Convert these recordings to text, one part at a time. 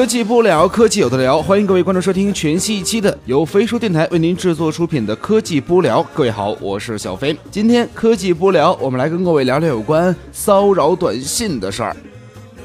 科技不聊，科技有的聊，欢迎各位观众收听全新一期的由飞书电台为您制作出品的科技不聊。各位好，我是小飞。今天科技不聊，我们来跟各位聊聊有关骚扰短信的事儿。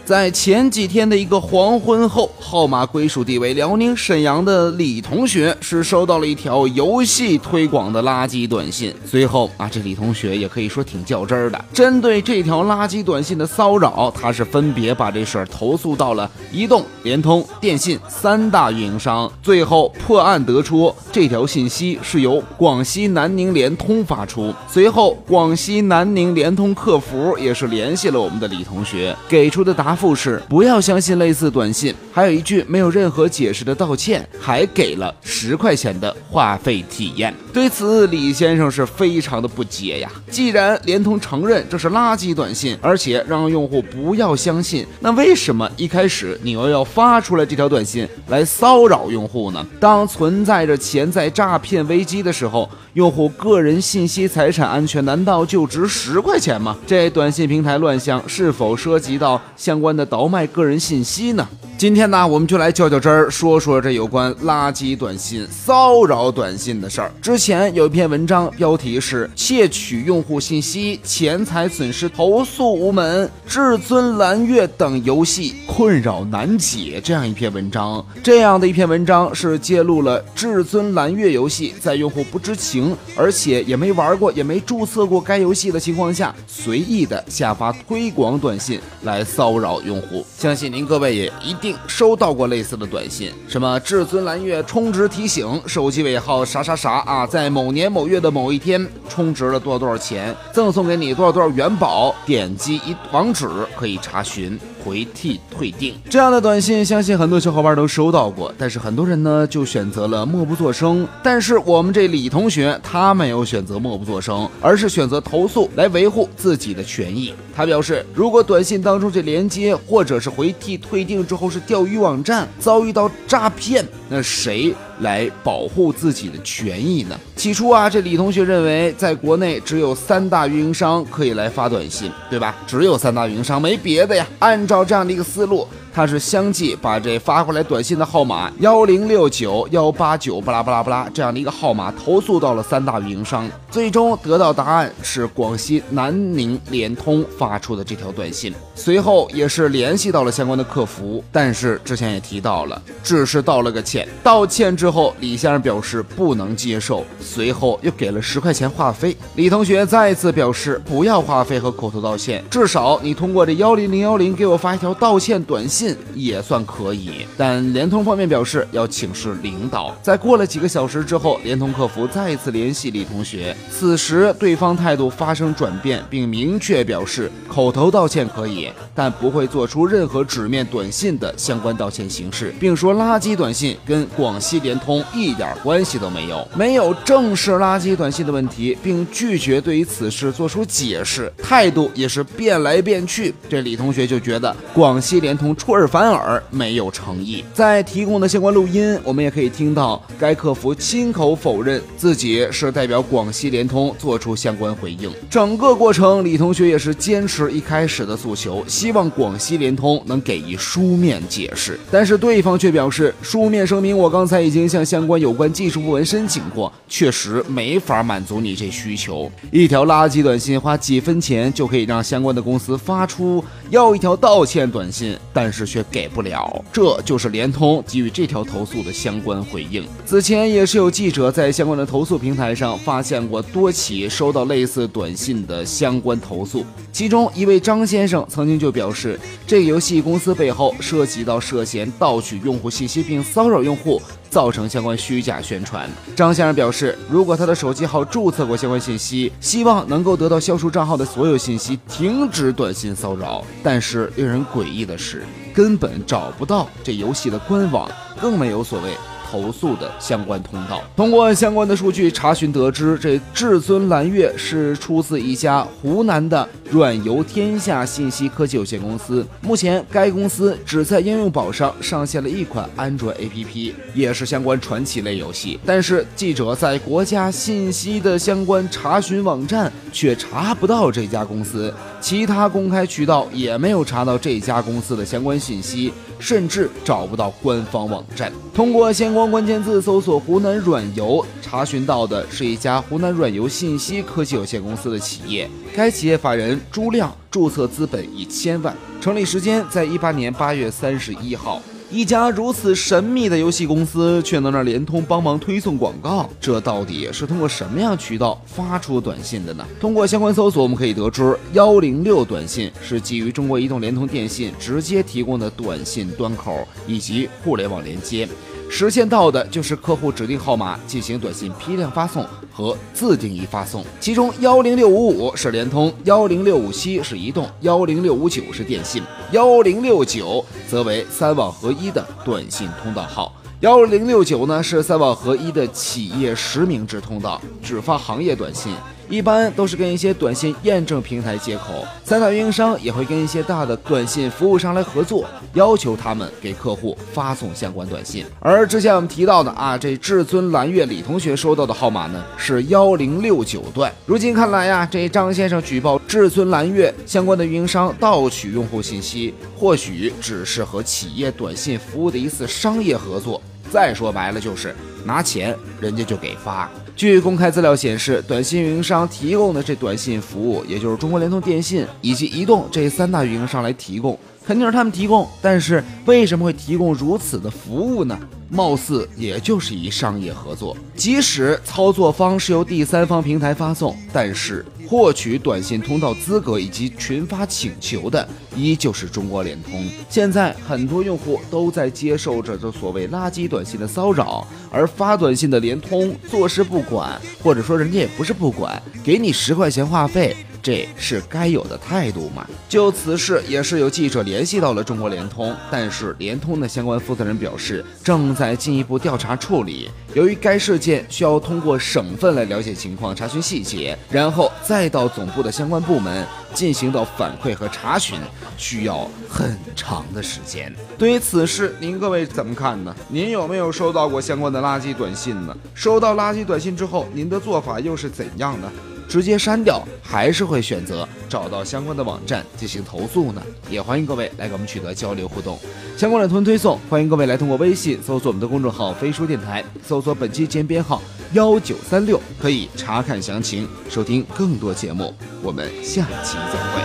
在前几天的一个黄昏后，号码归属地为辽宁沈阳的李同学是收到了一条游戏推广的垃圾短信。随后啊，这李同学也可以说挺较真儿的，针对这条垃圾短信的骚扰，他是分别把这事儿投诉到了移动、联通、电信三大运营商。最后破案得出，这条信息是由广西南宁联通发出。随后，广西南宁联通客服也是联系了我们的李同学，给出的答。复是不要相信类似短信，还有一句没有任何解释的道歉，还给了十块钱的话费体验。对此，李先生是非常的不解呀。既然联通承认这是垃圾短信，而且让用户不要相信，那为什么一开始你又要发出来这条短信来骚扰用户呢？当存在着潜在诈骗危机的时候，用户个人信息财产安全难道就值十块钱吗？这短信平台乱象是否涉及到相关？关的倒卖个人信息呢？今天呢，我们就来较较真儿，说说这有关垃圾短信、骚扰短信的事儿。之前有一篇文章，标题是“窃取用户信息，钱财损失投诉无门，至尊蓝月等游戏困扰难解”这样一篇文章。这样的一篇文章是揭露了至尊蓝月游戏在用户不知情，而且也没玩过、也没注册过该游戏的情况下，随意的下发推广短信来骚扰。用户，相信您各位也一定收到过类似的短信，什么至尊蓝月充值提醒，手机尾号啥啥啥啊，在某年某月的某一天充值了多少多少钱，赠送给你多少多少元宝，点击一网址可以查询。回替退订这样的短信，相信很多小伙伴都收到过，但是很多人呢就选择了默不作声。但是我们这李同学他没有选择默不作声，而是选择投诉来维护自己的权益。他表示，如果短信当中这连接或者是回替退订之后是钓鱼网站，遭遇到诈骗，那谁？来保护自己的权益呢？起初啊，这李同学认为，在国内只有三大运营商可以来发短信，对吧？只有三大运营商，没别的呀。按照这样的一个思路。他是相继把这发过来短信的号码幺零六九幺八九巴拉巴拉巴拉这样的一个号码投诉到了三大运营商，最终得到答案是广西南宁联通发出的这条短信。随后也是联系到了相关的客服，但是之前也提到了，只是道了个歉。道歉之后，李先生表示不能接受，随后又给了十块钱话费。李同学再次表示不要话费和口头道歉，至少你通过这幺零零幺零给我发一条道歉短信。也算可以，但联通方面表示要请示领导。在过了几个小时之后，联通客服再次联系李同学，此时对方态度发生转变，并明确表示口头道歉可以，但不会做出任何纸面短信的相关道歉形式，并说垃圾短信跟广西联通一点关系都没有，没有正式垃圾短信的问题，并拒绝对于此事做出解释，态度也是变来变去。这李同学就觉得广西联通出。尔反尔，没有诚意。在提供的相关录音，我们也可以听到该客服亲口否认自己是代表广西联通做出相关回应。整个过程，李同学也是坚持一开始的诉求，希望广西联通能给予书面解释。但是对方却表示，书面声明我刚才已经向相关有关技术部门申请过，确实没法满足你这需求。一条垃圾短信花几分钱就可以让相关的公司发出要一条道歉短信，但是。却给不了，这就是联通给予这条投诉的相关回应。此前也是有记者在相关的投诉平台上发现过多起收到类似短信的相关投诉，其中一位张先生曾经就表示，这个游戏公司背后涉及到涉嫌盗取用户信息并骚扰用户。造成相关虚假宣传。张先生表示，如果他的手机号注册过相关信息，希望能够得到消除账号的所有信息，停止短信骚扰。但是令人诡异的是，根本找不到这游戏的官网，更没有所谓投诉的相关通道。通过相关的数据查询得知，这至尊蓝月是出自一家湖南的软游天下信息科技有限公司。目前，该公司只在应用宝上上线了一款安卓 APP，也是相关传奇类游戏。但是，记者在国家信息的相关查询网站却查不到这家公司，其他公开渠道也没有查到这家公司的相关信息。甚至找不到官方网站。通过相光关键字搜索“湖南软游”，查询到的是一家湖南软游信息科技有限公司的企业。该企业法人朱亮，注册资本一千万，成立时间在一八年八月三十一号。一家如此神秘的游戏公司，却能让联通帮忙推送广告，这到底是通过什么样渠道发出短信的呢？通过相关搜索，我们可以得知，幺零六短信是基于中国移动、联通、电信直接提供的短信端口以及互联网连接。实现到的就是客户指定号码进行短信批量发送和自定义发送，其中幺零六五五是联通，幺零六五七是移动，幺零六五九是电信，幺零六九则为三网合一的短信通道号。幺零六九呢是三网合一的企业实名制通道，只发行业短信。一般都是跟一些短信验证平台接口，三大运营商也会跟一些大的短信服务商来合作，要求他们给客户发送相关短信。而之前我们提到的啊，这至尊蓝月李同学收到的号码呢是幺零六九段。如今看来呀，这张先生举报至尊蓝月相关的运营商盗取用户信息，或许只是和企业短信服务的一次商业合作。再说白了就是拿钱，人家就给发。据公开资料显示，短信运营商提供的这短信服务，也就是中国联通、电信以及移动这三大运营商来提供，肯定是他们提供。但是为什么会提供如此的服务呢？貌似也就是一商业合作，即使操作方是由第三方平台发送，但是获取短信通道资格以及群发请求的依旧是中国联通。现在很多用户都在接受着这所谓垃圾短信的骚扰，而发短信的联通坐视不管，或者说人家也不是不管，给你十块钱话费。这是该有的态度吗？就此事，也是有记者联系到了中国联通，但是联通的相关负责人表示，正在进一步调查处理。由于该事件需要通过省份来了解情况、查询细节，然后再到总部的相关部门进行到反馈和查询，需要很长的时间。对于此事，您各位怎么看呢？您有没有收到过相关的垃圾短信呢？收到垃圾短信之后，您的做法又是怎样呢？直接删掉，还是会选择找到相关的网站进行投诉呢？也欢迎各位来给我们取得交流互动。相关的图文推送，欢迎各位来通过微信搜索我们的公众号“飞书电台”，搜索本期节目编号幺九三六，可以查看详情，收听更多节目。我们下期再会。